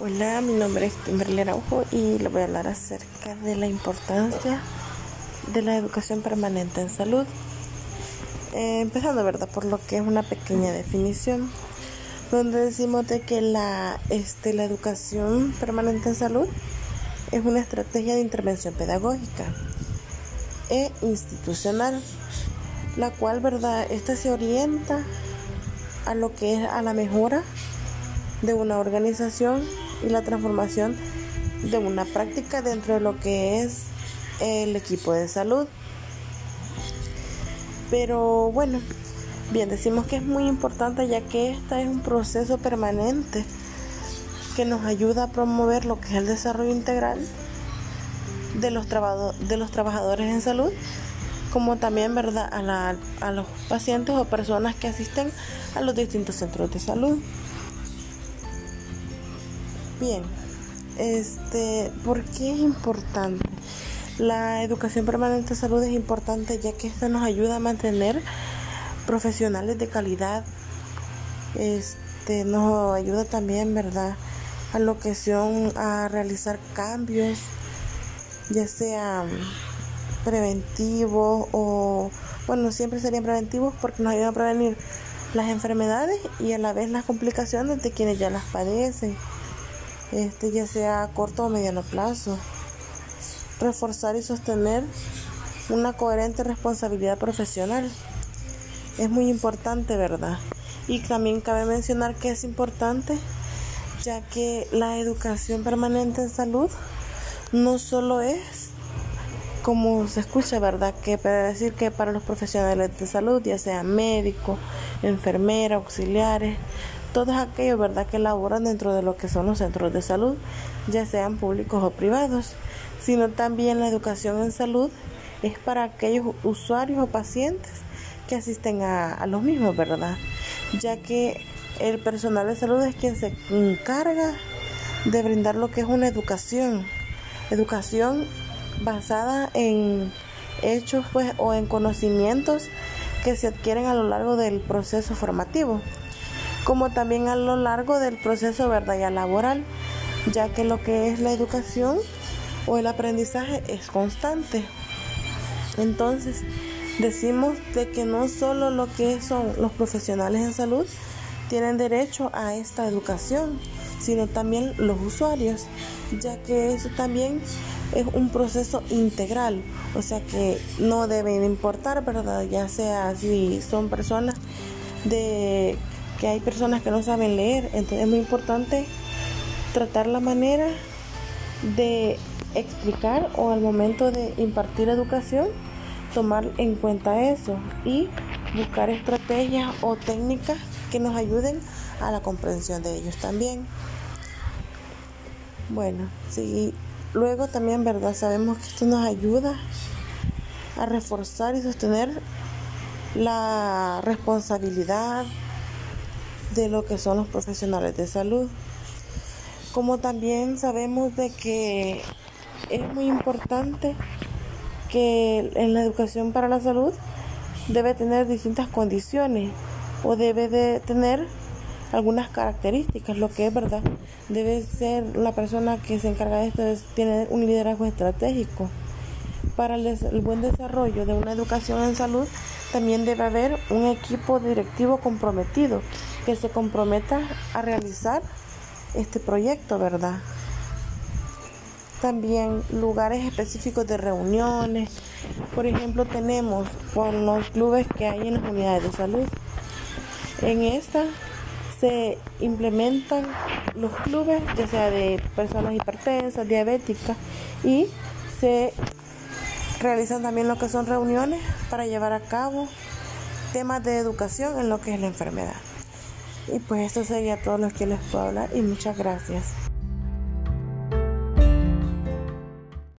Hola, mi nombre es Kimberly Araujo y le voy a hablar acerca de la importancia de la educación permanente en salud. Eh, empezando, ¿verdad? Por lo que es una pequeña definición, donde decimos de que la, este, la educación permanente en salud es una estrategia de intervención pedagógica e institucional, la cual, ¿verdad? Esta se orienta a lo que es a la mejora de una organización y la transformación de una práctica dentro de lo que es el equipo de salud. Pero bueno, bien, decimos que es muy importante ya que esta es un proceso permanente que nos ayuda a promover lo que es el desarrollo integral de los, de los trabajadores en salud, como también ¿verdad? A, a los pacientes o personas que asisten a los distintos centros de salud. Bien, este, ¿por qué es importante? La educación permanente de salud es importante ya que esta nos ayuda a mantener profesionales de calidad. Este, nos ayuda también, ¿verdad? A lo que son a realizar cambios, ya sea preventivos o, bueno, siempre serían preventivos porque nos ayudan a prevenir las enfermedades y a la vez las complicaciones de quienes ya las padecen este, ya sea a corto o mediano plazo. Reforzar y sostener una coherente responsabilidad profesional. Es muy importante, ¿verdad? Y también cabe mencionar que es importante ya que la educación permanente en salud no solo es como se escucha, ¿verdad? Que para decir que para los profesionales de salud, ya sean médicos, enfermeras, auxiliares, todos aquellos ¿verdad? que laboran dentro de lo que son los centros de salud, ya sean públicos o privados, sino también la educación en salud es para aquellos usuarios o pacientes que asisten a, los mismos, ¿verdad? Ya que el personal de salud es quien se encarga de brindar lo que es una educación, educación basada en hechos pues o en conocimientos que se adquieren a lo largo del proceso formativo como también a lo largo del proceso ¿verdad? laboral, ya que lo que es la educación o el aprendizaje es constante. Entonces, decimos de que no solo lo que son los profesionales en salud tienen derecho a esta educación, sino también los usuarios, ya que eso también es un proceso integral, o sea que no deben importar, ¿verdad? Ya sea si son personas de que hay personas que no saben leer, entonces es muy importante tratar la manera de explicar o al momento de impartir educación, tomar en cuenta eso y buscar estrategias o técnicas que nos ayuden a la comprensión de ellos también. Bueno, sí, luego también, ¿verdad? Sabemos que esto nos ayuda a reforzar y sostener la responsabilidad, de lo que son los profesionales de salud. Como también sabemos de que es muy importante que en la educación para la salud debe tener distintas condiciones o debe de tener algunas características, lo que es verdad, debe ser la persona que se encarga de esto, es tener un liderazgo estratégico. Para el buen desarrollo de una educación en salud también debe haber un equipo directivo comprometido que se comprometa a realizar este proyecto, ¿verdad? También lugares específicos de reuniones. Por ejemplo, tenemos con los clubes que hay en las unidades de salud. En esta se implementan los clubes, ya sea de personas hipertensas, diabéticas, y se realizan también lo que son reuniones para llevar a cabo temas de educación en lo que es la enfermedad. Y pues esto sería todo lo que les puedo hablar y muchas gracias.